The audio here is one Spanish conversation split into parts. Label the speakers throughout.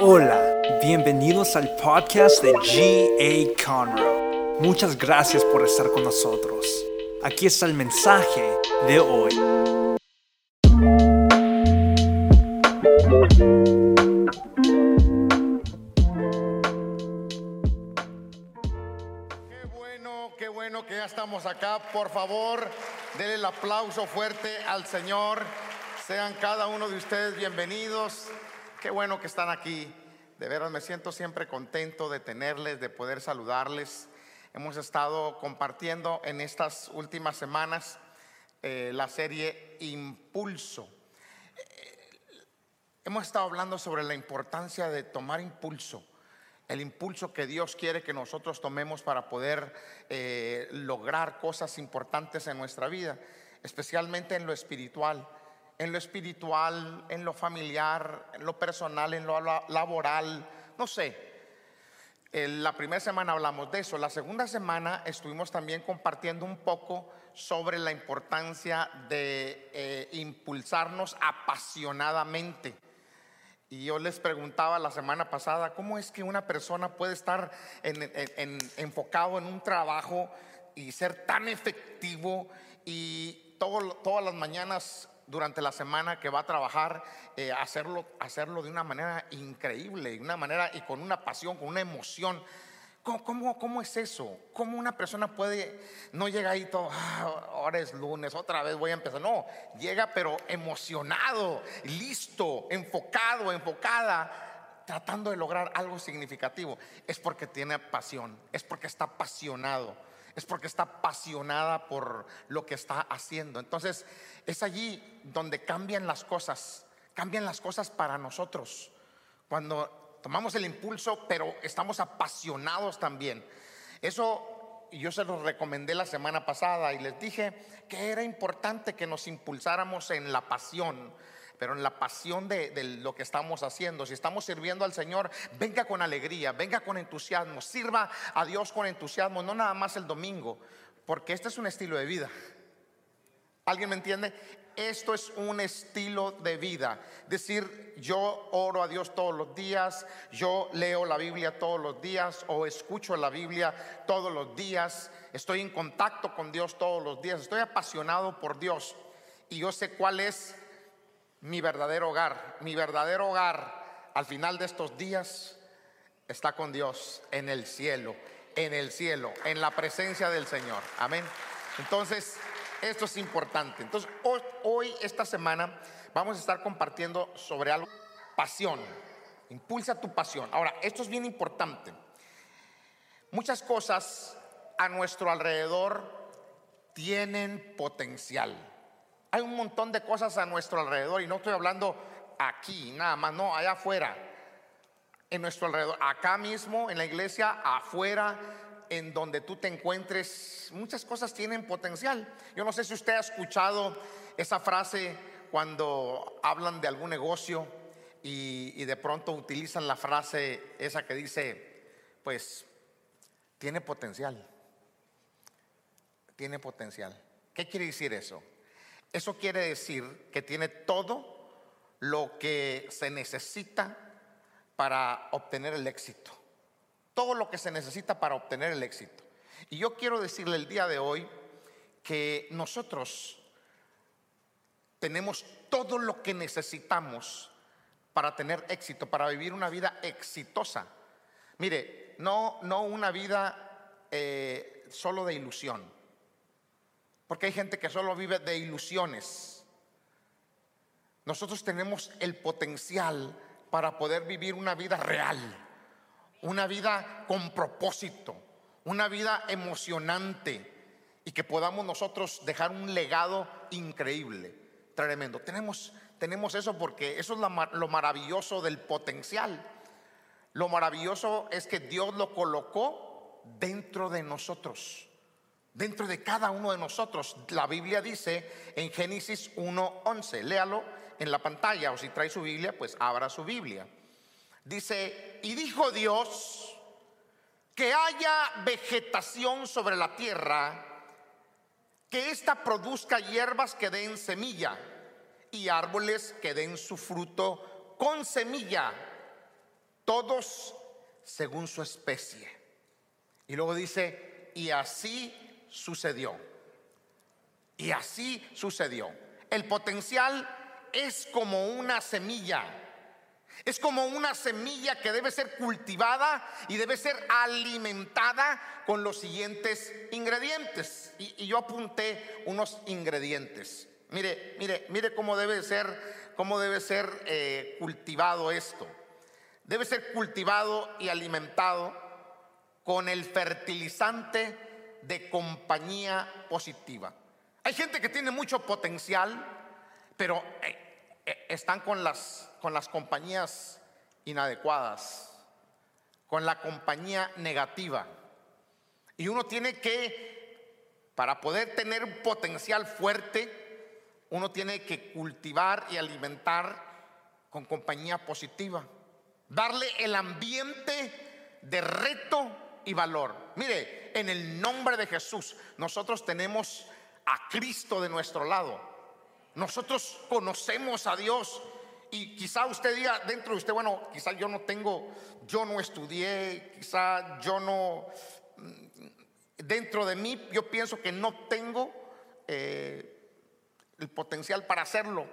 Speaker 1: Hola, bienvenidos al podcast de G.A. Conroe. Muchas gracias por estar con nosotros. Aquí está el mensaje de hoy.
Speaker 2: Qué bueno, qué bueno que ya estamos acá. Por favor, denle el aplauso fuerte al Señor. Sean cada uno de ustedes bienvenidos. Qué bueno que están aquí. De veras me siento siempre contento de tenerles, de poder saludarles. Hemos estado compartiendo en estas últimas semanas eh, la serie Impulso. Eh, hemos estado hablando sobre la importancia de tomar impulso el impulso que Dios quiere que nosotros tomemos para poder eh, lograr cosas importantes en nuestra vida, especialmente en lo espiritual, en lo espiritual, en lo familiar, en lo personal, en lo laboral, no sé. la primera semana hablamos de eso, la segunda semana estuvimos también compartiendo un poco sobre la importancia de eh, impulsarnos apasionadamente. Y yo les preguntaba la semana pasada, ¿cómo es que una persona puede estar enfocado en un trabajo y ser tan efectivo y todas las mañanas durante la semana que va a trabajar, eh, hacerlo, hacerlo de una manera increíble, de una manera y con una pasión, con una emoción? ¿Cómo, cómo, es eso? ¿Cómo una persona puede, no llega ahí todo, ah, ahora es lunes, otra vez voy a empezar? No, llega pero emocionado, listo, enfocado, enfocada, tratando de lograr algo significativo. Es porque tiene pasión, es porque está apasionado, es porque está apasionada por lo que está haciendo. Entonces, es allí donde cambian las cosas, cambian las cosas para nosotros. Cuando tomamos el impulso, pero estamos apasionados también. Eso yo se los recomendé la semana pasada y les dije que era importante que nos impulsáramos en la pasión, pero en la pasión de, lo que estamos haciendo. Si estamos sirviendo al Señor, venga con alegría, venga con entusiasmo, sirva a Dios con entusiasmo, no nada más el domingo, porque este es un estilo de vida. ¿Alguien me entiende? Esto es un estilo de vida. Decir, yo oro a Dios todos los días, yo leo la Biblia todos los días o escucho la Biblia todos los días, estoy en contacto con Dios todos los días, estoy apasionado por Dios y yo sé cuál es mi verdadero hogar. Mi verdadero hogar al final de estos días está con Dios en el cielo, en el cielo, en la presencia del Señor. Amén. Entonces, esto es importante. Entonces, hoy, esta semana, vamos a estar compartiendo sobre algo, pasión. Impulsa tu pasión. Ahora, esto es bien importante. Muchas cosas a nuestro alrededor tienen potencial. Hay un montón de cosas a nuestro alrededor y no estoy hablando aquí, nada más, no, allá afuera, en nuestro alrededor, acá mismo, en la iglesia, afuera, en donde tú te encuentres, muchas cosas tienen potencial. Yo no sé si usted ha escuchado esa frase cuando hablan de algún negocio y, de pronto utilizan la frase esa que dice, pues, tiene potencial. Tiene potencial. ¿Qué quiere decir eso? Eso quiere decir que tiene todo lo que se necesita para obtener el éxito todo lo que se necesita para obtener el éxito. Y yo quiero decirle el día de hoy que nosotros tenemos todo lo que necesitamos para tener éxito, para vivir una vida exitosa. Mire, no, no una vida eh, solo de ilusión, porque hay gente que solo vive de ilusiones. Nosotros tenemos el potencial para poder vivir una vida real una vida con propósito, una vida emocionante y que podamos nosotros dejar un legado increíble, tremendo. Tenemos, tenemos eso porque eso es lo maravilloso del potencial. Lo maravilloso es que Dios lo colocó dentro de nosotros, dentro de cada uno de nosotros. La Biblia dice en Génesis 1.11, léalo en la pantalla o si trae su Biblia, pues abra su Biblia. Dice, y dijo Dios que haya vegetación sobre la tierra, que ésta produzca hierbas que den semilla y árboles que den su fruto con semilla. todos según su especie. Y luego dice, y así sucedió. Y así sucedió. El potencial es como una semilla. Es como una semilla que debe ser cultivada y debe ser alimentada con los siguientes ingredientes. Y, yo apunté unos ingredientes. Mire, mire, mire cómo debe ser, cómo debe ser eh, cultivado esto. Debe ser cultivado y alimentado con el fertilizante de compañía positiva. Hay gente que tiene mucho potencial, pero eh, eh, están con las, con las compañías inadecuadas, con la compañía negativa. Y uno tiene que, para poder tener un potencial fuerte, uno tiene que cultivar y alimentar con compañía positiva. Darle el ambiente de reto y valor. Mire, en el nombre de Jesús, nosotros tenemos a Cristo de nuestro lado. Nosotros conocemos a Dios y quizá usted diga dentro de usted, bueno, quizá yo no tengo, yo no estudié, quizá yo no, mm, dentro de mí yo pienso que no tengo eh, el potencial para hacerlo,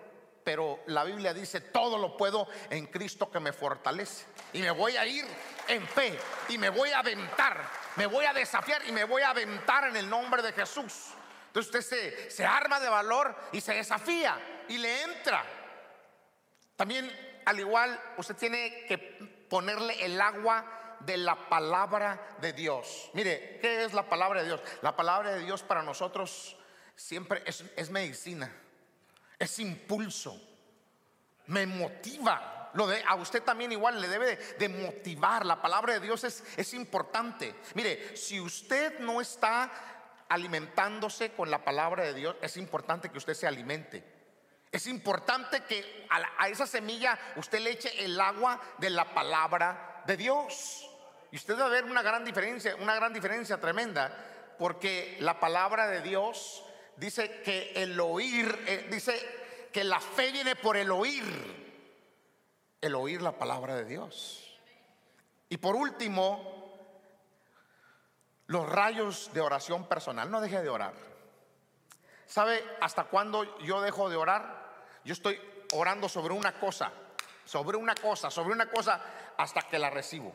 Speaker 2: pero la Biblia dice, todo lo puedo en Cristo que me fortalece. Y me voy a ir en fe y me voy a aventar, me voy a desafiar y me voy a aventar en el nombre de Jesús. Entonces usted se, arma de valor y se desafía y le entra. También, al igual, usted tiene que ponerle el agua de la palabra de Dios. Mire, ¿qué es la palabra de Dios? La palabra de Dios para nosotros siempre es, medicina, es impulso, me motiva. Lo de, a usted también igual le debe de, motivar. La palabra de Dios es, es importante. Mire, si usted no está alimentándose con la palabra de Dios, es importante que usted se alimente. Es importante que a, esa semilla usted le eche el agua de la palabra de Dios. Y usted va a ver una gran diferencia, una gran diferencia tremenda, porque la palabra de Dios dice que el oír, eh, dice que la fe viene por el oír, el oír la palabra de Dios. Y por último, los rayos de oración personal. No deje de orar. ¿Sabe hasta cuándo yo dejo de orar? Yo estoy orando sobre una cosa, sobre una cosa, sobre una cosa, hasta que la recibo.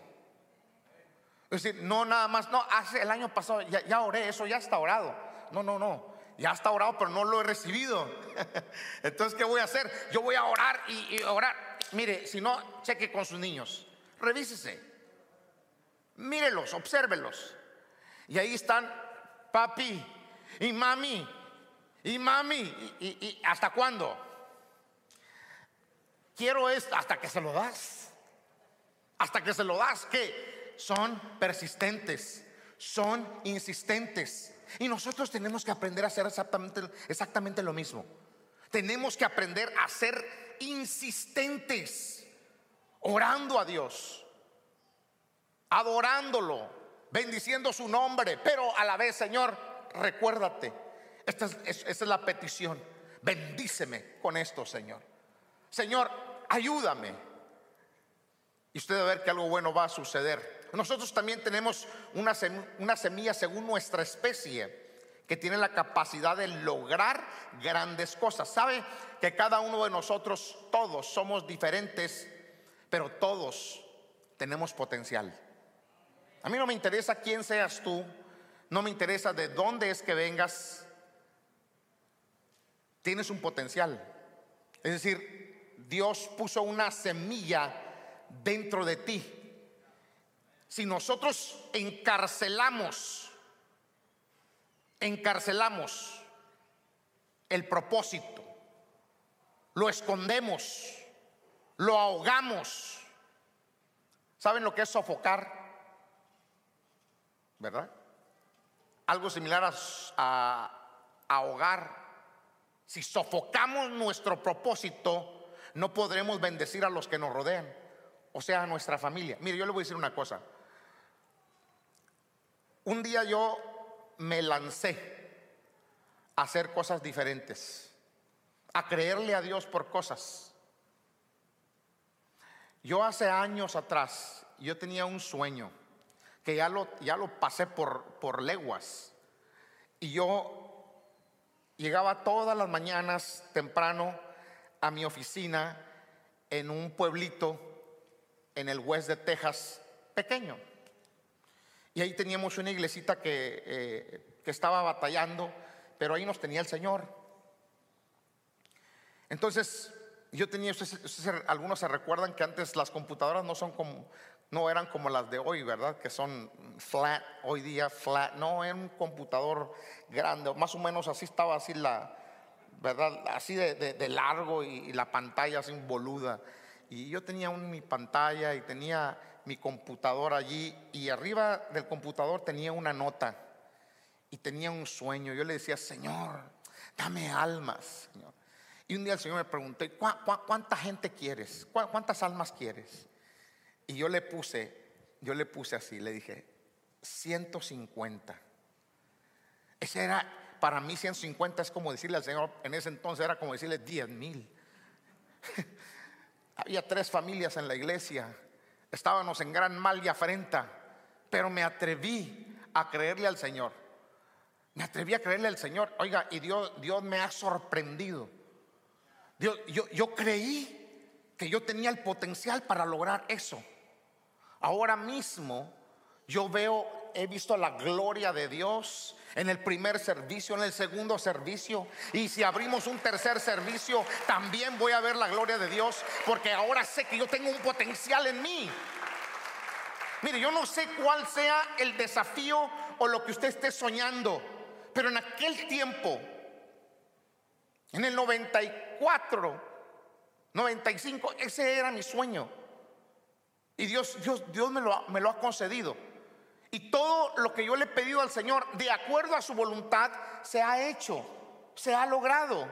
Speaker 2: Es decir, no nada más, no, hace el año pasado ya, oré, eso ya está orado. No, no, no, ya está orado, pero no lo he recibido. Entonces, ¿qué voy a hacer? Yo voy a orar y, y orar. Mire, si no, cheque con sus niños, revísese, mírelos, obsérvelos. Y ahí están papi y mami y mami. ¿Y, hasta cuándo? Quiero esto hasta que se lo das. Hasta que se lo das, que son persistentes, son insistentes. Y nosotros tenemos que aprender a hacer exactamente, exactamente lo mismo. Tenemos que aprender a ser insistentes, orando a Dios, adorándolo, bendiciendo su nombre, pero a la vez, Señor, recuérdate, esta es, la petición, bendíceme con esto, Señor. Señor, ayúdame. Y usted va a ver que algo bueno va a suceder. Nosotros también tenemos una, una semilla según nuestra especie que tiene la capacidad de lograr grandes cosas. ¿Sabe que cada uno de nosotros, todos somos diferentes, pero todos tenemos potencial? A mí no me interesa quién seas tú, no me interesa de dónde es que vengas. Tienes un potencial. Es decir, Dios puso una semilla dentro de ti. Si nosotros encarcelamos, encarcelamos el propósito, lo escondemos, lo ahogamos. ¿Saben lo que es sofocar? ¿verdad? Algo similar a, ahogar. Si sofocamos nuestro propósito, no podremos bendecir a los que nos rodean, o sea, a nuestra familia. Mire, yo le voy a decir una cosa. Un día yo me lancé a hacer cosas diferentes, a creerle a Dios por cosas. Yo hace años atrás, yo tenía un sueño que ya lo, ya lo pasé por, por leguas. Y yo llegaba todas las mañanas temprano a mi oficina en un pueblito en el West de Texas, pequeño. Y ahí teníamos una iglesita que, eh, que estaba batallando, pero ahí nos tenía el Señor. Entonces, yo tenía, algunos se recuerdan que antes las computadoras no son como, no eran como las de hoy, ¿verdad? Que son flat, hoy día flat, no, era un computador grande, más o menos así estaba así la, ¿verdad? Así de, largo y, la pantalla así boluda. Y yo tenía mi pantalla y tenía mi computador allí y arriba del computador tenía una nota y tenía un sueño. Yo le decía, Señor, dame almas, Señor. Y un día el Señor me preguntó, ¿cuánta gente quieres? ¿Cuántas almas quieres? Y yo le puse, yo le puse así, le dije, 150. Ese era, para mí 150 es como decirle al Señor, en ese entonces era como decirle 10 mil. Había tres familias en la iglesia, estábamos en gran mal y afrenta, pero me atreví a creerle al Señor. Me atreví a creerle al Señor. Oiga, y Dios, Dios me ha sorprendido yo, yo creí que yo tenía el potencial para lograr eso. Ahora mismo yo veo, he visto la gloria de Dios en el primer servicio, en el segundo servicio. Y si abrimos un tercer servicio, también voy a ver la gloria de Dios, porque ahora sé que yo tengo un potencial en mí. Mire, yo no sé cuál sea el desafío o lo que usted esté soñando, pero en aquel tiempo en el 94, 95, ese era mi sueño. Y Dios, Dios, Dios me, lo, me lo ha concedido. Y todo lo que yo le he pedido al Señor, de acuerdo a su voluntad, se ha hecho, se ha logrado.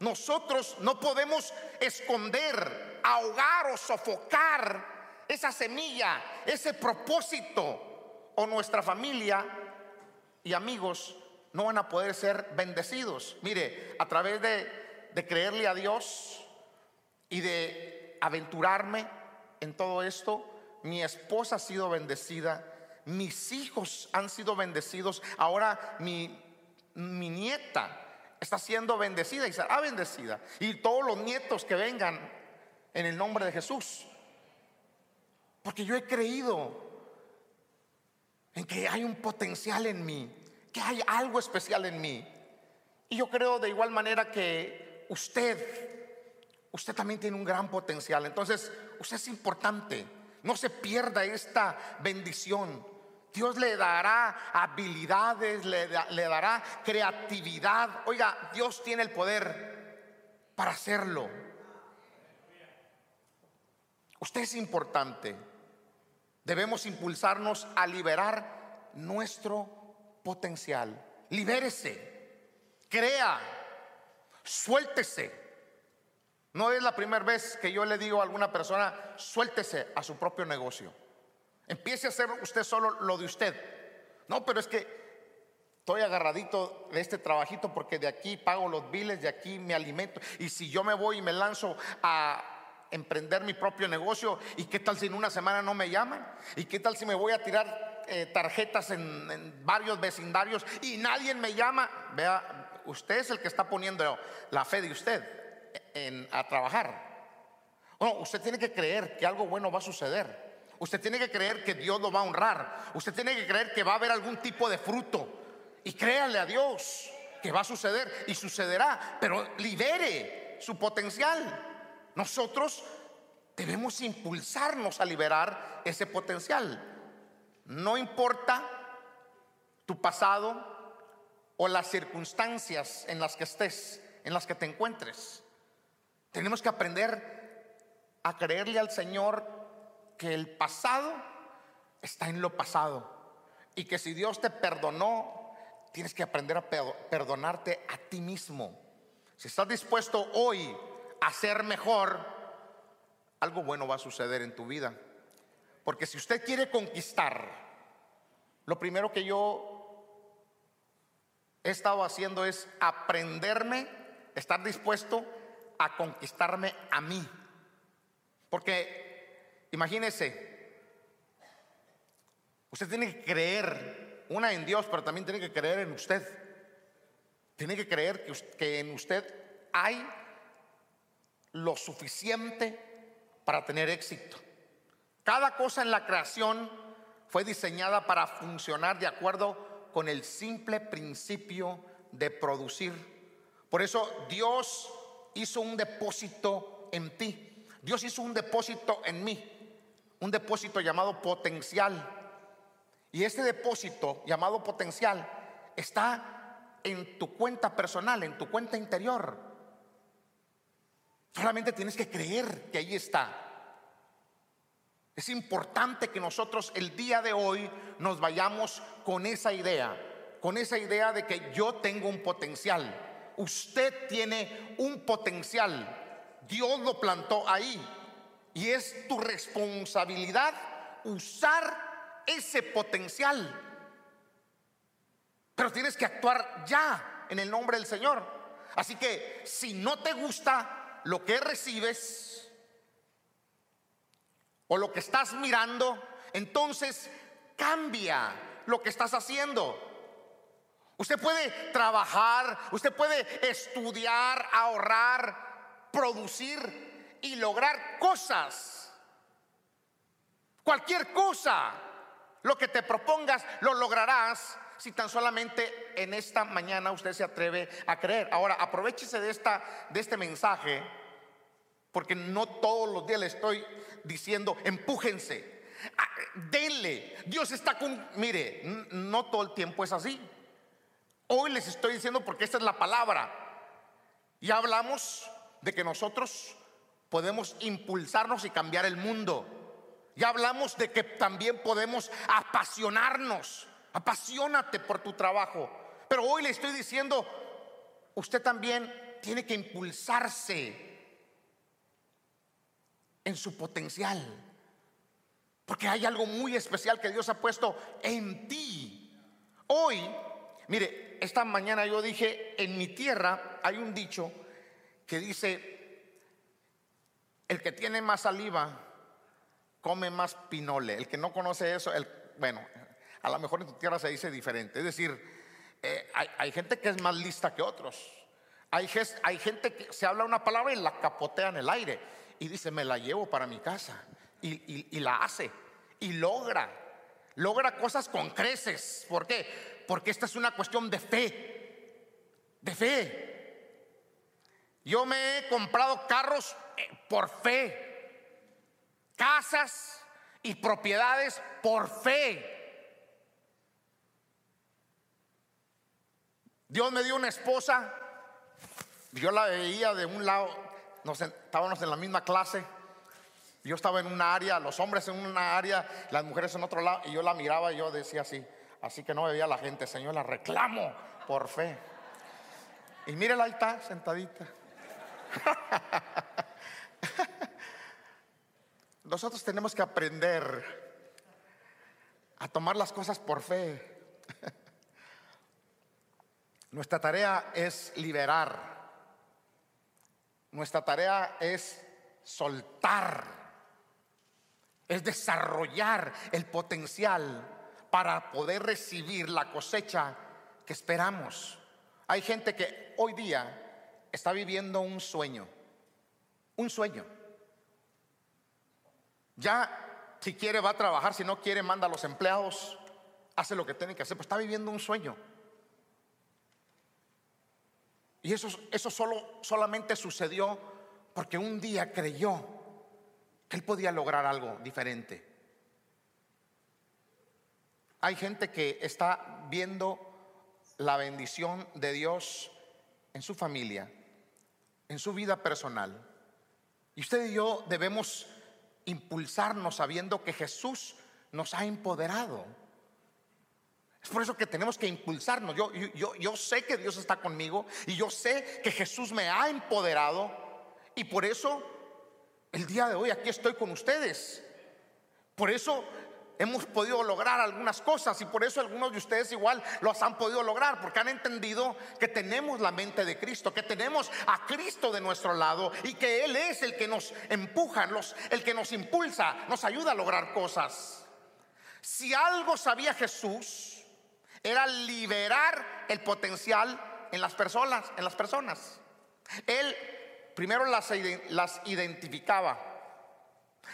Speaker 2: Nosotros no podemos esconder, ahogar o sofocar esa semilla, ese propósito, o nuestra familia y amigos no van a poder ser bendecidos. Mire, a través de, creerle a Dios y de aventurarme en todo esto, mi esposa ha sido bendecida, mis hijos han sido bendecidos, ahora mi, nieta está siendo bendecida y será bendecida. Y todos los nietos que vengan en el nombre de Jesús. Porque yo he creído en que hay un potencial en mí que hay algo especial en mí. Y yo creo de igual manera que usted, usted también tiene un gran potencial. Entonces, usted es importante. No se pierda esta bendición. Dios le dará habilidades, le, dará creatividad. Oiga, Dios tiene el poder para hacerlo. Usted es importante. Debemos impulsarnos a liberar nuestro potencial. Libérese, crea, suéltese. No es la primera vez que yo le digo a alguna persona, suéltese a su propio negocio. Empiece a hacer usted solo lo de usted. No, pero es que estoy agarradito de este trabajito porque de aquí pago los biles, de aquí me alimento. Y si yo me voy y me lanzo a emprender mi propio negocio, ¿y qué tal si en una semana no me llaman? ¿Y qué tal si me voy a tirar eh, tarjetas en, varios vecindarios y nadie me llama, vea, usted es el que está poniendo la fe de usted en, a trabajar. No, usted tiene que creer que algo bueno va a suceder. Usted tiene que creer que Dios lo va a honrar. Usted tiene que creer que va a haber algún tipo de fruto. Y créale a Dios que va a suceder y sucederá. Pero libere su potencial. Nosotros debemos impulsarnos a liberar ese potencial. No importa tu pasado o las circunstancias en las que estés, en las que te encuentres. Tenemos que aprender a creerle al Señor que el pasado está en lo pasado y que si Dios te perdonó, tienes que aprender a perdonarte a ti mismo. Si estás dispuesto hoy a ser mejor, algo bueno va a suceder en tu vida. Porque si usted quiere conquistar, lo primero que yo he estado haciendo es aprenderme, estar dispuesto a conquistarme a mí. Porque imagínese, usted tiene que creer, una en Dios, pero también tiene que creer en usted. Tiene que creer que, que en usted hay lo suficiente para tener éxito. Cada cosa en la creación fue diseñada para funcionar de acuerdo con el simple principio de producir. Por eso Dios hizo un depósito en ti. Dios hizo un depósito en mí. Un depósito llamado potencial. Y este depósito llamado potencial está en tu cuenta personal, en tu cuenta interior. Solamente tienes que creer que ahí está. Es importante que nosotros el día de hoy nos vayamos con esa idea, con esa idea de que yo tengo un potencial. Usted tiene un potencial. Dios lo plantó ahí. Y es tu responsabilidad usar ese potencial. Pero tienes que actuar ya en el nombre del Señor. Así que si no te gusta lo que recibes, o lo que estás mirando, entonces cambia lo que estás haciendo. Usted puede trabajar, usted puede estudiar, ahorrar, producir y lograr cosas. Cualquier cosa, lo que te propongas, lo lograrás si tan solamente en esta mañana usted se atreve a creer. Ahora, aprovechese de, esta, de este mensaje porque no todos los días le estoy diciendo, empújense, ah, denle. Dios está con, mire, no todo el tiempo es así. Hoy les estoy diciendo porque esta es la palabra. Ya hablamos de que nosotros podemos impulsarnos y cambiar el mundo. Ya hablamos de que también podemos apasionarnos. Apasionate por tu trabajo. Pero hoy le estoy diciendo, usted también tiene que impulsarse en su potencial. Porque hay algo muy especial que Dios ha puesto en ti. Hoy, mire, esta mañana yo dije, en mi tierra hay un dicho que dice, el que tiene más saliva come más pinole. El que no conoce eso, el, bueno, a lo mejor en tu tierra se dice diferente. Es decir, eh, hay, gente que es más lista que otros. Hay, hay gente que se habla una palabra y la capotea en el aire y dice, me la llevo para mi casa. Y, la hace. Y logra. Logra cosas con creces. ¿Por qué? Porque esta es una cuestión de fe. De fe. Yo me he comprado carros eh, por fe. Casas y propiedades por fe. Dios me dio una esposa. Yo la veía de un lado estábamos en la misma clase. Yo estaba en una área, los hombres en una área, las mujeres en otro lado, y yo la miraba y yo decía así, así que no veía la gente, Señor, la reclamo por fe. Y mírela ahí está, sentadita. Nosotros tenemos que aprender a tomar las cosas por fe. Nuestra tarea es liberar nuestra tarea es soltar, es desarrollar el potencial para poder recibir la cosecha que esperamos. Hay gente que hoy día está viviendo un sueño, un sueño. Ya si quiere va a trabajar, si no quiere manda a los empleados, hace lo que tiene que hacer, pues está viviendo un sueño. Y eso, eso solo, solamente sucedió porque un día creyó que él podía lograr algo diferente. Hay gente que está viendo la bendición de Dios en su familia, en su vida personal. Y usted y yo debemos impulsarnos sabiendo que Jesús nos ha empoderado. Es por eso que tenemos que impulsarnos. Yo, yo, yo sé que Dios está conmigo y yo sé que Jesús me ha empoderado y por eso el día de hoy aquí estoy con ustedes. Por eso hemos podido lograr algunas cosas y por eso algunos de ustedes igual los han podido lograr porque han entendido que tenemos la mente de Cristo, que tenemos a Cristo de nuestro lado y que Él es el que nos empuja, el que nos impulsa, nos ayuda a lograr cosas. Si algo sabía Jesús era liberar el potencial en las personas, en las personas. Él primero las, las identificaba,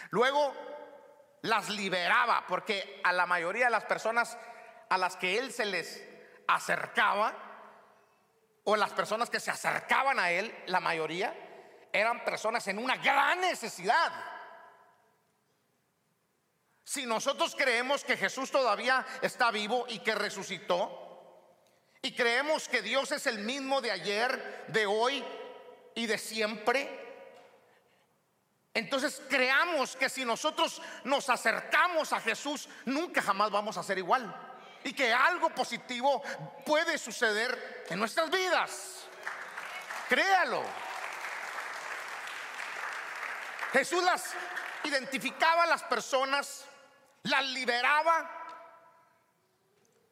Speaker 2: luego las liberaba, porque a la mayoría de las personas a las que él se les acercaba, o las personas que se acercaban a él, la mayoría, eran personas en una gran necesidad. Si nosotros creemos que Jesús todavía está vivo y que resucitó, y creemos que Dios es el mismo de ayer, de hoy y de siempre, entonces creamos que si nosotros nos acercamos a Jesús, nunca jamás vamos a ser igual. Y que algo positivo puede suceder en nuestras vidas. Créalo. Jesús las identificaba a las personas, las liberaba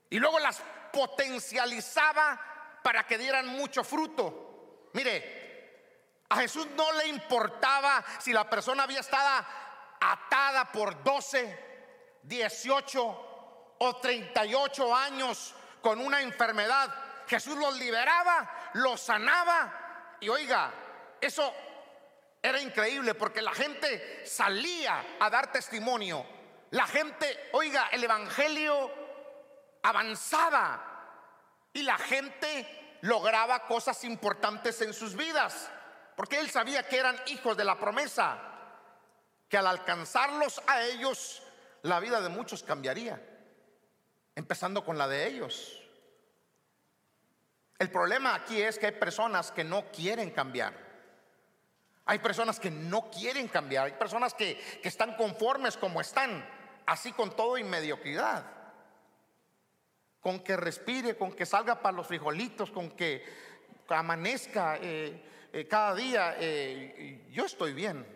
Speaker 2: y luego las potencializaba para que dieran mucho fruto. Mire, a Jesús no le importaba si la persona había estado atada por 12, 18 o 38 años con una enfermedad. Jesús los liberaba, los sanaba. Y oiga, eso era increíble porque la gente salía a dar testimonio. La gente, oiga, el Evangelio avanzaba y la gente lograba cosas importantes en sus vidas porque él sabía que eran hijos de la promesa, que al alcanzarlos a ellos, la vida de muchos cambiaría, empezando con la de ellos. El problema aquí es que hay personas que no quieren cambiar. Hay personas que no quieren cambiar. Hay personas que, que están conformes como están, así con todo y mediocridad. Con que respire, con que salga para los frijolitos, con que amanezca. Eh, eh, cada día, eh, yo estoy bien.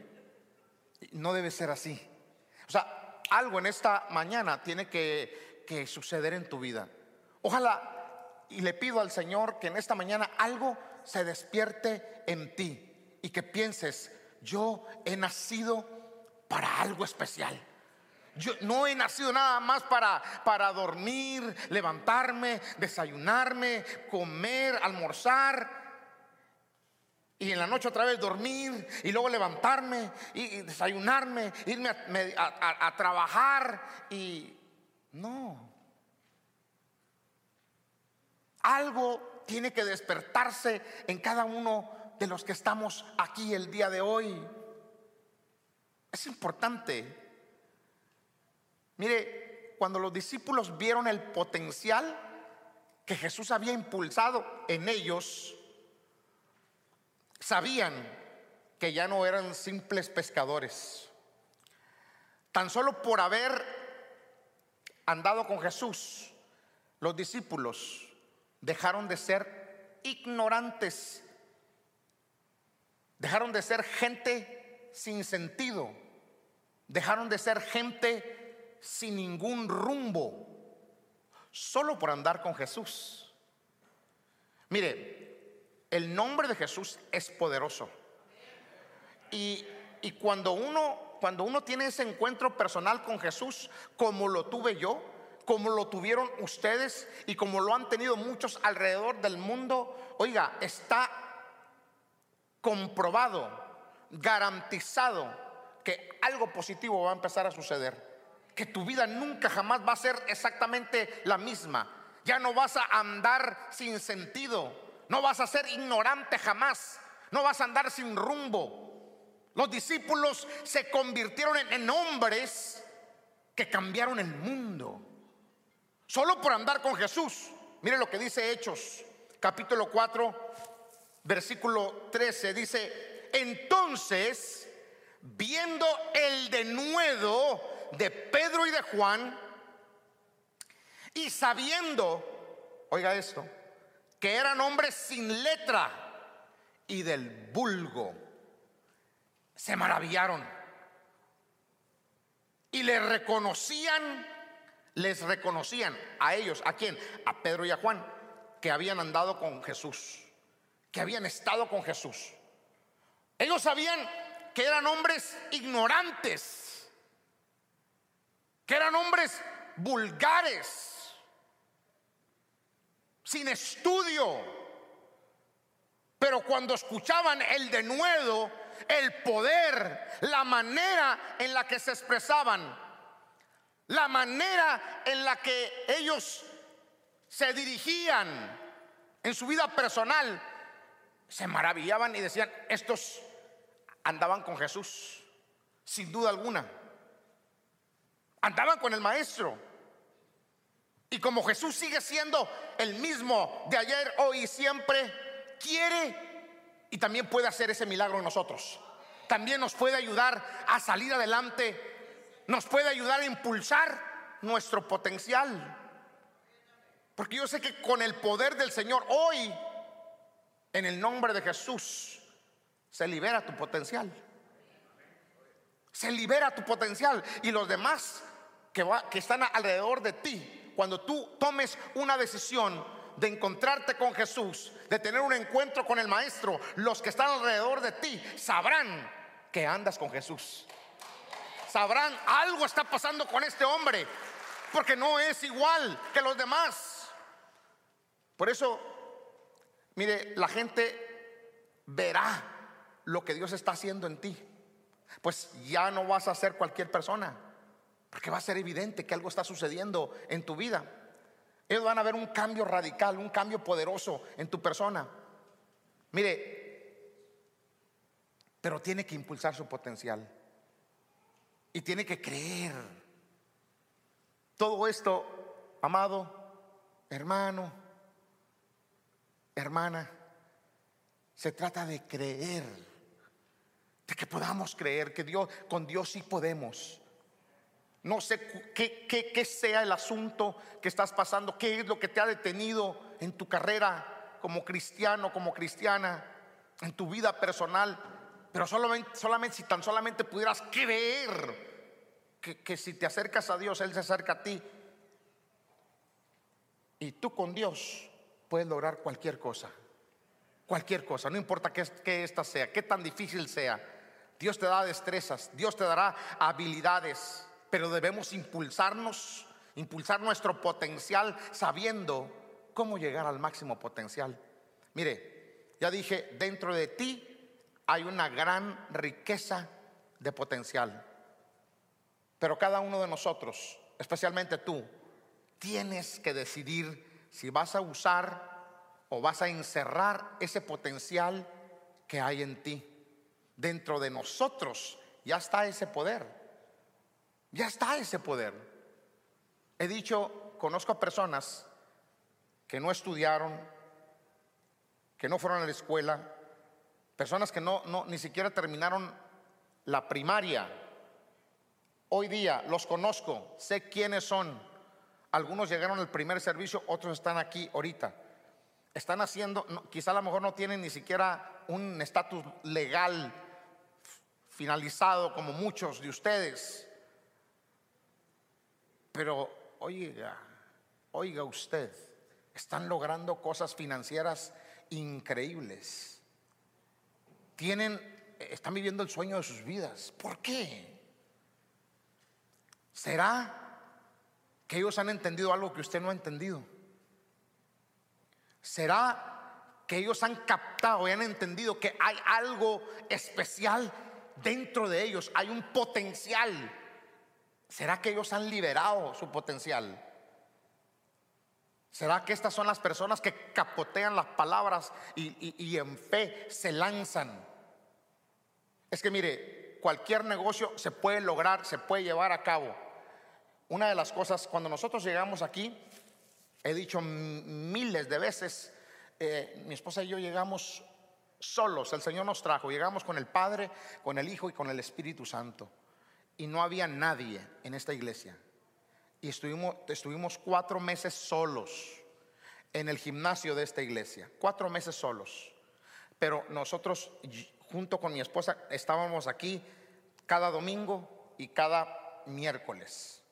Speaker 2: No debe ser así. O sea, algo en esta mañana tiene que, que suceder en tu vida. Ojalá, y le pido al Señor que en esta mañana algo se despierte en ti y que pienses, yo he nacido para algo especial. Yo no he nacido nada más para, para dormir, levantarme, desayunarme, comer, almorzar y en la noche otra vez dormir y luego levantarme y, desayunarme, irme a, trabajar y no. Algo tiene que despertarse en cada uno de los que estamos aquí el día de hoy. Es importante. Mire, cuando los discípulos vieron el potencial que Jesús había impulsado en ellos, sabían que ya no eran simples pescadores. Tan solo por haber andado con Jesús, los discípulos dejaron de ser ignorantes, dejaron de ser gente sin sentido, dejaron de ser gente sin ningún rumbo, solo por andar con Jesús. Mire, el nombre de Jesús es poderoso. Y, cuando, uno, cuando uno tiene ese encuentro personal con Jesús, como lo tuve yo, como lo tuvieron ustedes y como lo han tenido muchos alrededor del mundo, oiga, está comprobado, garantizado que algo positivo va a empezar a suceder. Que tu vida nunca jamás va a ser exactamente la misma. Ya no vas a andar sin sentido no vas a ser ignorante jamás. No vas a andar sin rumbo. Los discípulos se convirtieron en, hombres que cambiaron el mundo. Solo por andar con Jesús. Mire lo que dice Hechos, capítulo 4, versículo 13. Dice, entonces, viendo el denuedo de Pedro y de Juan, y sabiendo, oiga esto, que eran hombres sin letra y del vulgo. Se maravillaron. Y le reconocían, les reconocían a ellos, ¿a quién? A Pedro y a Juan, que habían andado con Jesús, que habían estado con Jesús. Ellos sabían que eran hombres ignorantes, que eran hombres vulgares, sin estudio. Pero cuando escuchaban el denuedo, el poder, la manera en la que se expresaban, la manera en la que ellos se dirigían en su vida personal, se maravillaban y decían, estos andaban con Jesús, sin duda alguna. Andaban con el maestro. Y como Jesús sigue siendo el mismo de ayer, hoy y siempre, quiere y también puede hacer ese milagro en nosotros. También nos puede ayudar a salir adelante, nos puede ayudar a impulsar nuestro potencial. Porque yo sé que con el poder del Señor hoy, en el nombre de Jesús, se libera tu potencial. Se libera tu potencial. Y los demás que, que están alrededor de ti, cuando tú tomes una decisión de encontrarte con Jesús, de tener un encuentro con el Maestro, los que están alrededor de ti sabrán que andas con Jesús. Sabrán, algo está pasando con este hombre, porque no es igual que los demás. Por eso, mire, la gente verá lo que Dios está haciendo en ti. Pues ya no vas a ser cualquier persona, porque va a ser evidente que algo está sucediendo en tu vida. Ellos van a ver un cambio radical, un cambio poderoso en tu persona. Mire, pero tiene que impulsar su potencial y tiene que creer. Todo esto, amado, hermano, hermana, se trata de creer, de que podamos creer que Dios, con Dios sí podemos. No sé qué, sea el asunto que estás pasando, qué es lo que te ha detenido en tu carrera como cristiano, como cristiana, en tu vida personal. Pero solamente, solamente si tan solamente pudieras creer que, que si te acercas a Dios, Él se acerca a ti. Y tú con Dios puedes lograr cualquier cosa. Cualquier cosa, no importa que, que esta sea, qué tan difícil sea. Dios te da destrezas, Dios te dará habilidades, pero debemos impulsarnos, impulsar nuestro potencial sabiendo cómo llegar al máximo potencial. Mire, ya dije, dentro de ti hay una gran riqueza de potencial. Pero cada uno de nosotros, especialmente tú, tienes que decidir si vas a usar o vas a encerrar ese potencial que hay en ti. Dentro de nosotros ya está ese poder. Ya está ese poder. He dicho, conozco a personas que no estudiaron, que no fueron a la escuela, Personas que no, no, ni siquiera terminaron la primaria. Hoy día los conozco, sé quiénes son. Algunos llegaron al primer servicio, otros están aquí ahorita. Están haciendo, quizá a lo mejor no tienen ni siquiera un estatus legal finalizado como muchos de ustedes. Pero oiga, oiga usted, están logrando cosas financieras increíbles tienen, están viviendo el sueño de sus vidas. ¿Por qué? ¿Será que ellos han entendido algo que usted no ha entendido? ¿Será que ellos han captado y han entendido que hay algo especial dentro de ellos? Hay un potencial. ¿Será que ellos han liberado su potencial? ¿Será que estas son las personas que capotean las palabras y, en fe se lanzan? Es que mire, cualquier negocio se puede lograr, se puede llevar a cabo. Una de las cosas, cuando nosotros llegamos aquí, he dicho miles de veces, eh, mi esposa y yo llegamos solos, el Señor nos trajo, llegamos con el Padre, con el Hijo y con el Espíritu Santo. Y no había nadie en esta iglesia y estuvimos, estuvimos cuatro meses solos en el gimnasio de esta iglesia, cuatro meses solos. Pero nosotros, junto con mi esposa, estábamos aquí cada domingo y cada miércoles.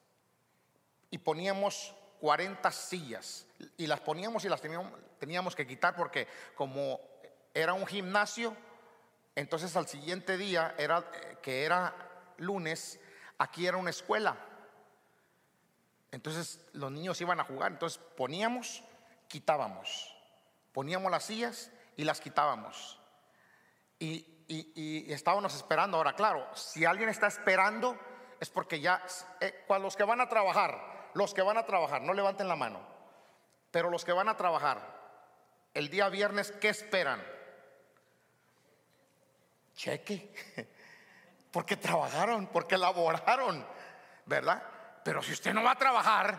Speaker 2: Y poníamos 40 sillas. Y las poníamos y las teníamos, teníamos que quitar porque como era un gimnasio, entonces al siguiente día, era, que era lunes, aquí era una escuela. Entonces los niños iban a jugar, entonces poníamos, quitábamos. Poníamos las sillas y las quitábamos. Y, estábamos esperando. Ahora, claro, si alguien está esperando, es porque ya, eh, los que van a trabajar, los que van a trabajar, no levanten la mano, pero los que van a trabajar, el día viernes, ¿qué esperan? Cheque, porque trabajaron, porque laboraron, ¿verdad? Pero si usted no va a trabajar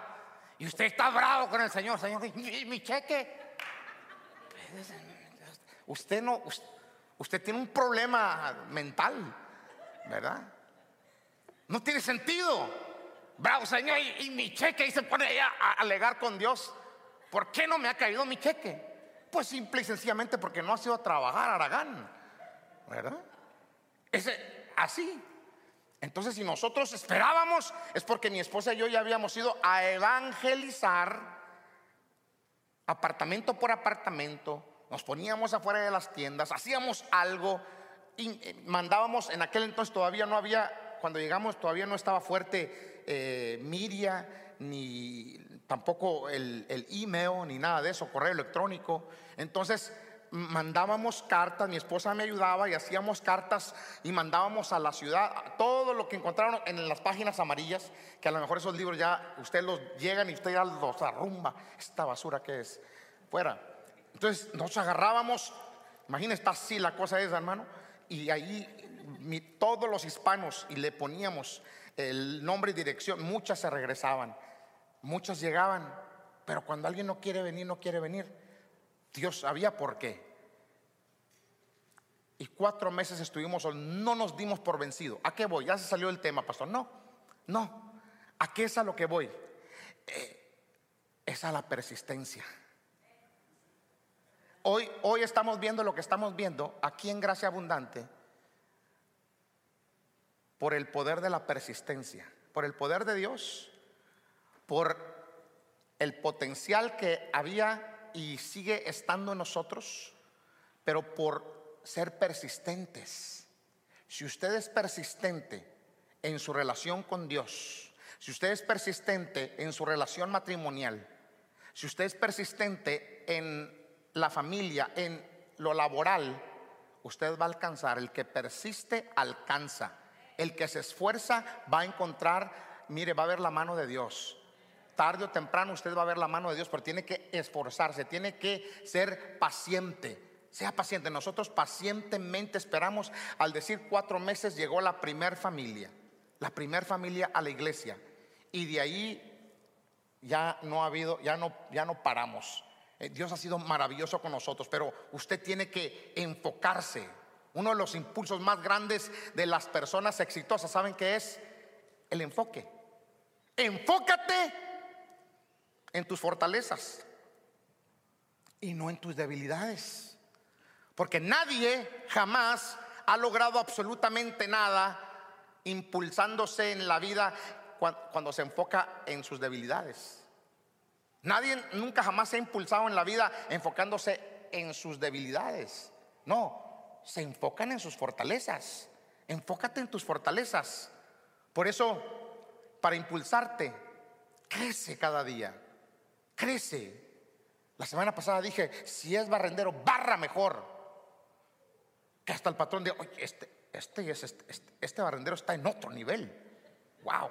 Speaker 2: y usted está bravo con el Señor, Señor, mi cheque, usted no, usted tiene un problema mental, ¿verdad? No tiene sentido. Bravo, Señor, y, mi cheque y se pone a, a alegar con Dios. ¿Por qué no me ha caído mi cheque? Pues simple y sencillamente porque no ha sido a trabajar Aragán, ¿verdad? Ese, así. Entonces, si nosotros esperábamos, es porque mi esposa y yo ya habíamos ido a evangelizar apartamento por apartamento, nos poníamos afuera de las tiendas, hacíamos algo y eh, mandábamos, en aquel entonces todavía no había, cuando llegamos todavía no estaba fuerte eh, Miria, ni tampoco el, el email, ni nada de eso, correo electrónico. Entonces mandábamos cartas, mi esposa me ayudaba y hacíamos cartas y mandábamos a la ciudad todo lo que encontraron en las páginas amarillas, que a lo mejor esos libros ya ustedes los llegan y usted ya los arrumba, esta basura que es, fuera. Entonces nos agarrábamos, imagínense, está así la cosa esa, hermano, y ahí todos los hispanos y le poníamos el nombre y dirección, muchas se regresaban, muchas llegaban, pero cuando alguien no quiere venir, no quiere venir Dios sabía por qué. Y cuatro meses estuvimos, no nos dimos por vencido. ¿A qué voy? Ya se salió el tema, pastor. No, no. ¿A qué es a lo que voy? Eh, es a la persistencia. Hoy, hoy estamos viendo lo que estamos viendo aquí en Gracia Abundante por el poder de la persistencia, por el poder de Dios, por el potencial que había y sigue estando en nosotros, pero por ser persistentes. Si usted es persistente en su relación con Dios, si usted es persistente en su relación matrimonial, si usted es persistente en la familia, en lo laboral, usted va a alcanzar. El que persiste alcanza. El que se esfuerza va a encontrar, mire, va a ver la mano de Dios tarde o temprano usted va a ver la mano de Dios, pero tiene que esforzarse, tiene que ser paciente. Sea paciente. Nosotros pacientemente esperamos. Al decir cuatro meses llegó la primer familia, la primer familia a la iglesia. Y de ahí ya no ha habido, ya no, ya no paramos. Eh, Dios ha sido maravilloso con nosotros, pero usted tiene que enfocarse. Uno de los impulsos más grandes de las personas exitosas, ¿saben qué es? El enfoque. Enfócate en tus fortalezas y no en tus debilidades. Porque nadie jamás ha logrado absolutamente nada impulsándose en la vida cuando se enfoca en sus debilidades. Nadie nunca jamás se ha impulsado en la vida enfocándose en sus debilidades. No, se enfocan en sus fortalezas. Enfócate en tus fortalezas. Por eso, para impulsarte, crece cada día crece. La semana pasada dije, si es barrendero, barra mejor. Que hasta el patrón de, oye, este, este, este, este, este, barrendero está en otro nivel. Wow.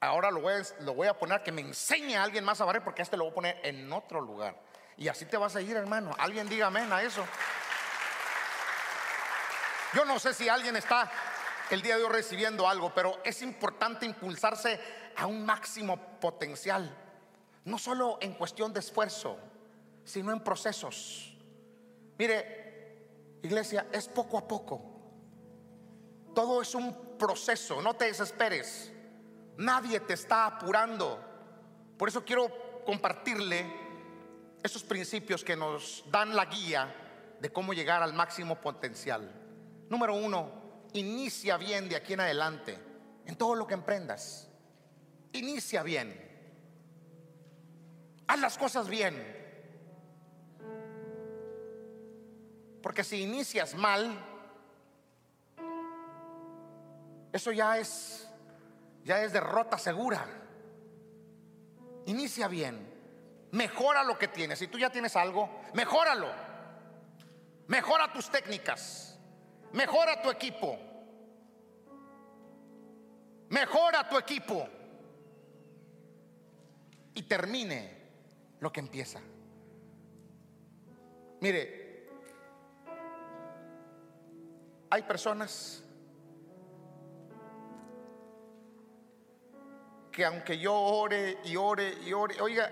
Speaker 2: Ahora lo voy, a, lo voy a poner que me enseñe a alguien más a barrer porque este lo voy a poner en otro lugar. Y así te vas a ir, hermano. Alguien diga amén a eso. Yo no sé si alguien está el día de hoy recibiendo algo, pero es importante impulsarse a un máximo potencial. No solo en cuestión de esfuerzo, sino en procesos. Mire, iglesia, es poco a poco. Todo es un proceso, no te desesperes. Nadie te está apurando. Por eso quiero compartirle esos principios que nos dan la guía de cómo llegar al máximo potencial. Número uno, inicia bien de aquí en adelante. en todo lo que emprendas. Inicia bien. Haz las cosas bien. Porque si inicias mal, eso ya es ya es derrota segura. Inicia bien. Mejora lo que tienes. Si tú ya tienes algo, mejóralo. Mejora tus técnicas. Mejora tu equipo. Mejora tu equipo. Y termine lo que empieza. Mire, hay personas que aunque yo ore y ore y ore, oiga,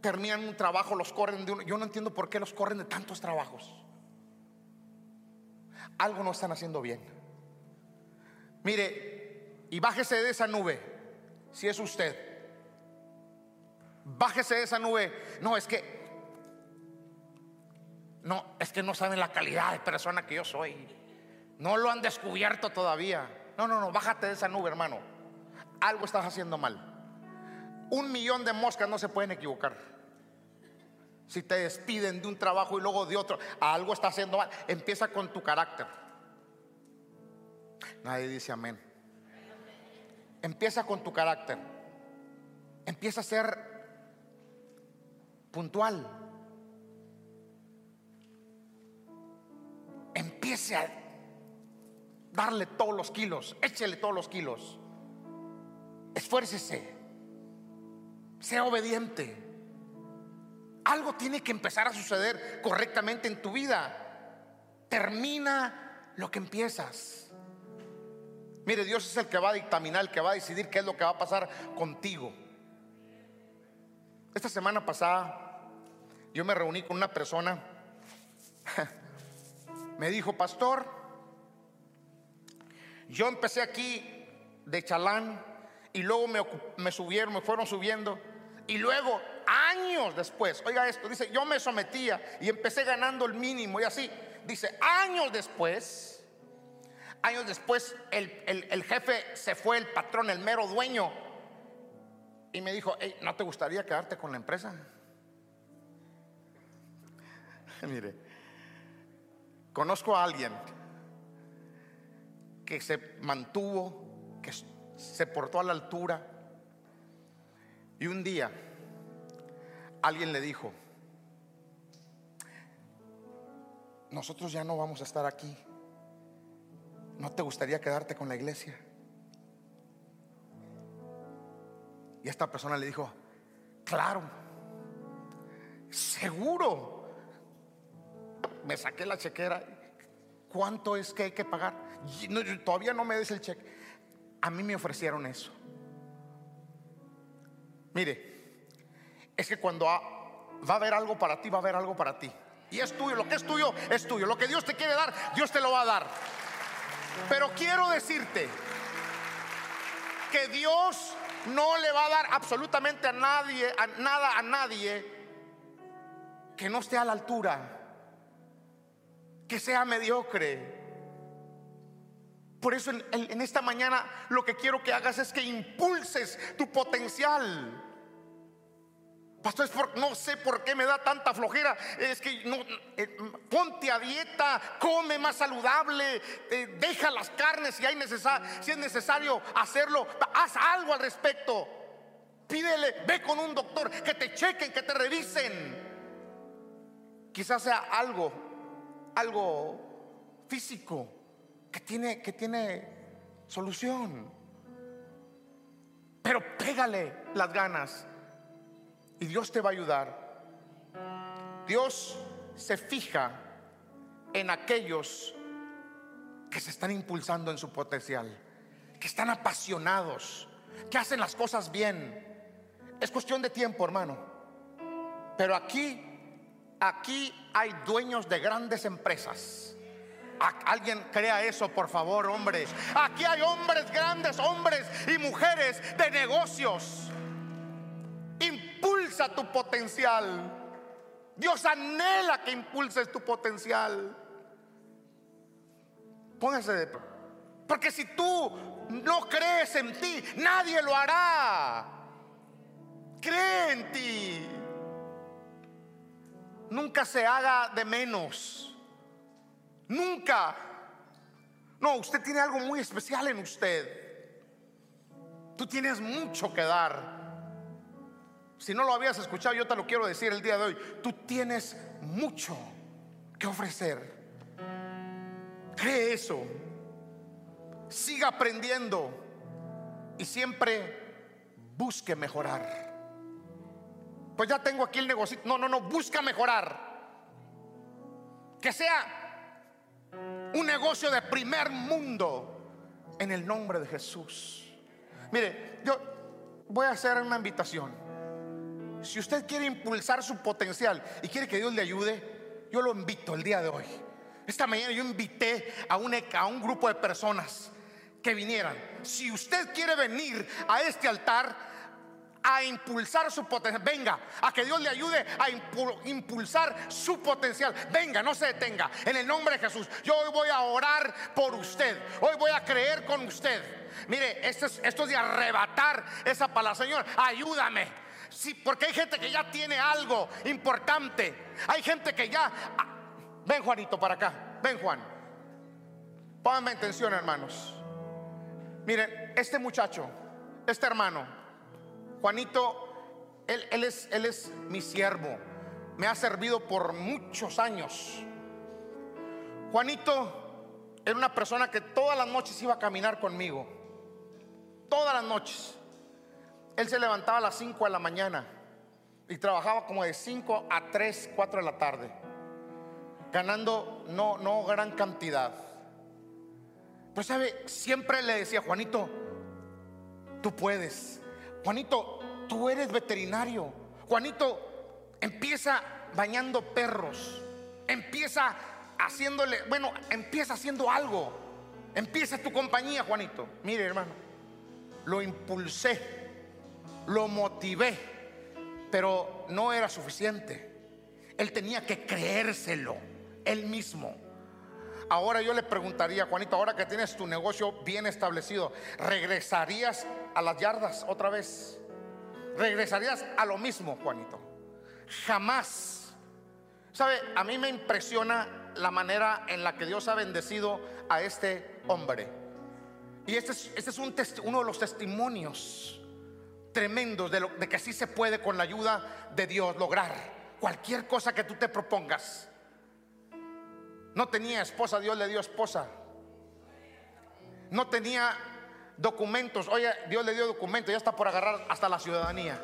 Speaker 2: terminan un trabajo, los corren de uno. Yo no entiendo por qué los corren de tantos trabajos. Algo no están haciendo bien. Mire, y bájese de esa nube, si es usted. Bájese de esa nube. No, es que no, es que no saben la calidad de persona que yo soy. No lo han descubierto todavía. No, no, no, bájate de esa nube, hermano algo estás haciendo mal. Un millón de moscas no se pueden equivocar. Si te despiden de un trabajo y luego de otro, algo está haciendo mal. Empieza con tu carácter. Nadie dice amén. Empieza con tu carácter. Empieza a ser puntual. Empiece a darle todos los kilos, échele todos los kilos. Esfuércese. Sea obediente. Algo tiene que empezar a suceder correctamente en tu vida. Termina lo que empiezas. Mire, Dios es el que va a dictaminar, el que va a decidir qué es lo que va a pasar contigo. Esta semana pasada yo me reuní con una persona. Me dijo, pastor, yo empecé aquí de chalán y luego me, subieron, me fueron subiendo. Y luego, años después, oiga esto, dice, yo me sometía y empecé ganando el mínimo y así. Dice, años después, años después, el, jefe se fue, el patrón, el mero dueño, y me dijo, ¿no te gustaría quedarte con la empresa? Mire, conozco a alguien que se mantuvo, que se portó a la altura. Y un día alguien le dijo, nosotros ya no vamos a estar aquí. ¿No te gustaría quedarte con la iglesia? Y esta persona le dijo, claro, seguro. Me saqué la chequera. ¿Cuánto es que hay que pagar? Todavía no me des el cheque. A mí me ofrecieron eso. Mire, es que cuando va a haber algo para ti, va a haber algo para ti. Y es tuyo, lo que es tuyo es tuyo. Lo que Dios te quiere dar, Dios te lo va a dar. Pero quiero decirte que Dios no le va a dar absolutamente a nadie, a nada a nadie que no esté a la altura, que sea mediocre. Por eso en, esta mañana lo que quiero que hagas es que impulses tu potencial. Pastor, no sé por qué me da tanta flojera. Es que no, eh, ponte a dieta, come más saludable, eh, deja las carnes si, hay si es necesario hacerlo. Haz algo al respecto. Pídele, ve con un doctor, que te chequen, que te revisen. Quizás sea algo, algo físico que tiene, que tiene solución. Pero pégale las ganas y Dios te va a ayudar. Dios se fija en aquellos que se están impulsando en su potencial, que están apasionados, que hacen las cosas bien. Es cuestión de tiempo, hermano. Pero aquí, aquí hay dueños de grandes empresas Alguien crea eso, por favor, hombres. Aquí hay hombres grandes, hombres y mujeres de negocios. Impulsa tu potencial. Dios anhela que impulses tu potencial. Póngase de Porque si tú no crees en ti, nadie lo hará. Cree en ti. Nunca se haga de menos. Nunca. No, usted tiene algo muy especial en usted. Tú tienes mucho que dar. Si no lo habías escuchado, yo te lo quiero decir el día de hoy. Tú tienes mucho que ofrecer. Cree eso. Siga aprendiendo y siempre busque mejorar. Pues ya tengo aquí el negocio. No, no, no, busca mejorar. Que sea un negocio de primer mundo en el nombre de Jesús. Mire, yo voy a hacer una invitación. Si usted quiere impulsar su potencial y quiere que Dios le ayude, yo lo invito el día de hoy. Esta mañana yo invité a un, grupo de personas que vinieran. Si usted quiere venir a este altar, a impulsar su potencial. Venga, a que Dios le ayude a impulsar su potencial. Venga, no se detenga. En el nombre de Jesús, yo hoy voy a orar por usted. Hoy voy a creer con usted. Mire, esto es, esto es de arrebatar esa palabra. Señor, ayúdame. Sí, porque hay gente que ya tiene algo importante. Hay gente que ya... Ah, ven Juanito para acá. Ven Juan. Pónganme atención hermanos. Miren, este muchacho, este hermano, Juanito, él, él, es, él es mi siervo. Me ha servido por muchos años. Juanito era una persona que todas las noches iba a caminar conmigo. Todas las noches. Él se levantaba a las 5 de la mañana y trabajaba como de 5 a 3, 4 de la tarde, ganando no, no gran cantidad. Pero sabe, siempre le decía, Juanito, tú puedes. Juanito, tú eres veterinario. Juanito, empieza bañando perros. Empieza haciéndole, bueno, empieza haciendo algo. Empieza tu compañía, Juanito. Mire, hermano, lo impulsé lo motivé, pero no era suficiente. Él tenía que creérselo, él mismo. Ahora yo le preguntaría, Juanito, ahora que tienes tu negocio bien establecido, ¿regresarías a las yardas otra vez? ¿Regresarías a lo mismo, Juanito? Jamás. ¿Sabe? A mí me impresiona la manera en la que Dios ha bendecido a este hombre. Y este es, este es un uno de los testimonios tremendos de, lo, de que así se puede con la ayuda de Dios lograr cualquier cosa que tú te propongas. No tenía esposa, Dios le dio esposa. No tenía documentos, oye, Dios le dio documentos, ya está por agarrar hasta la ciudadanía.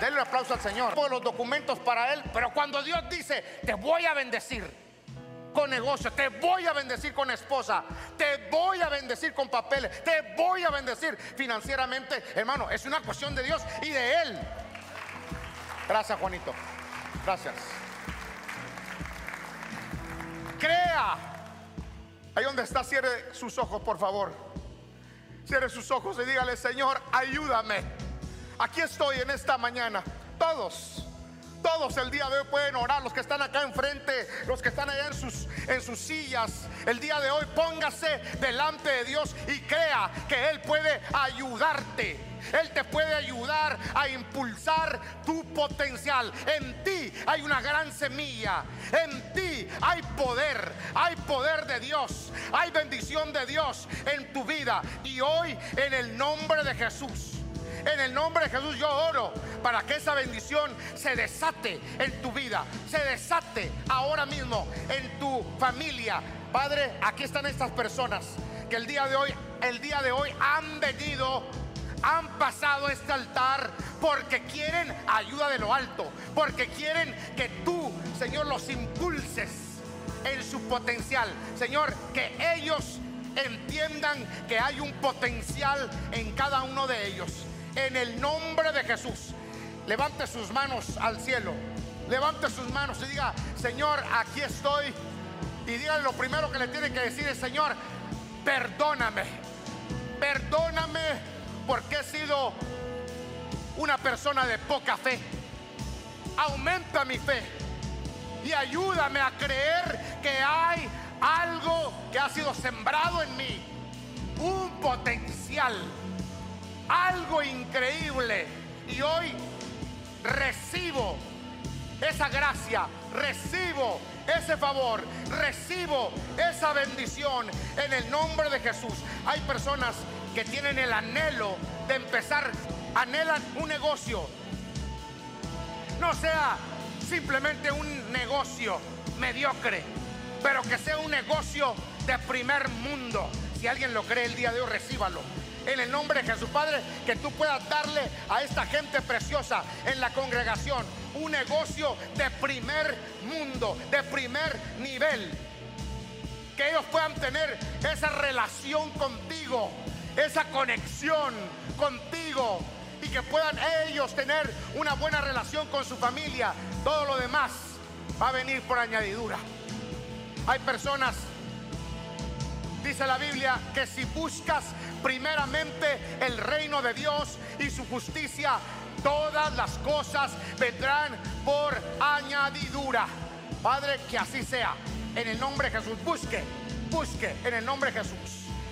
Speaker 2: Denle un aplauso al Señor por los documentos para él, pero cuando Dios dice, te voy a bendecir, con negocio, te voy a bendecir con esposa, te voy a bendecir con papeles, te voy a bendecir financieramente. Hermano, es una cuestión de Dios y de Él. Gracias, Juanito. Gracias. Crea. Ahí donde está, cierre sus ojos, por favor. Cierre sus ojos y dígale, Señor, ayúdame. Aquí estoy en esta mañana. Todos todos el día de hoy pueden orar, los que están acá enfrente, los que están allá en sus, en sus sillas. El día de hoy póngase delante de Dios y crea que Él puede ayudarte. Él te puede ayudar a impulsar tu potencial. En ti hay una gran semilla. En ti hay poder. Hay poder de Dios. Hay bendición de Dios en tu vida. Y hoy en el nombre de Jesús en el nombre de Jesús yo oro para que esa bendición se desate en tu vida, se desate ahora mismo en tu familia. Padre, aquí están estas personas que el día de hoy, el día de hoy han venido han pasado este altar porque quieren ayuda de lo alto, porque quieren que tú, Señor, los impulses en su potencial. Señor, que ellos entiendan que hay un potencial en cada uno de ellos en el nombre de Jesús. Levante sus manos al cielo. Levante sus manos y diga, Señor, aquí estoy. Y dígale lo primero que le tiene que decir es, Señor, perdóname. Perdóname porque he sido una persona de poca fe. Aumenta mi fe y ayúdame a creer que hay algo que ha sido sembrado en mí. Un potencial, algo increíble. Y hoy recibo esa gracia, recibo ese favor, recibo esa bendición en el nombre de Jesús. Hay personas que tienen el anhelo de empezar, anhelan un negocio. No sea simplemente un negocio mediocre, pero que sea un negocio de primer mundo. Si alguien lo cree el día de hoy, recíbalo en el nombre de Jesús, Padre, que tú puedas darle a esta gente preciosa en la congregación un negocio de primer mundo, de primer nivel. Que ellos puedan tener esa relación contigo, esa conexión contigo y que puedan ellos tener una buena relación con su familia. Todo lo demás va a venir por añadidura. Hay personas, dice la Biblia, que si buscas primeramente el reino de Dios y su justicia, todas las cosas vendrán por añadidura. Padre, que así sea. En el nombre de Jesús, busque, busque en el nombre de Jesús.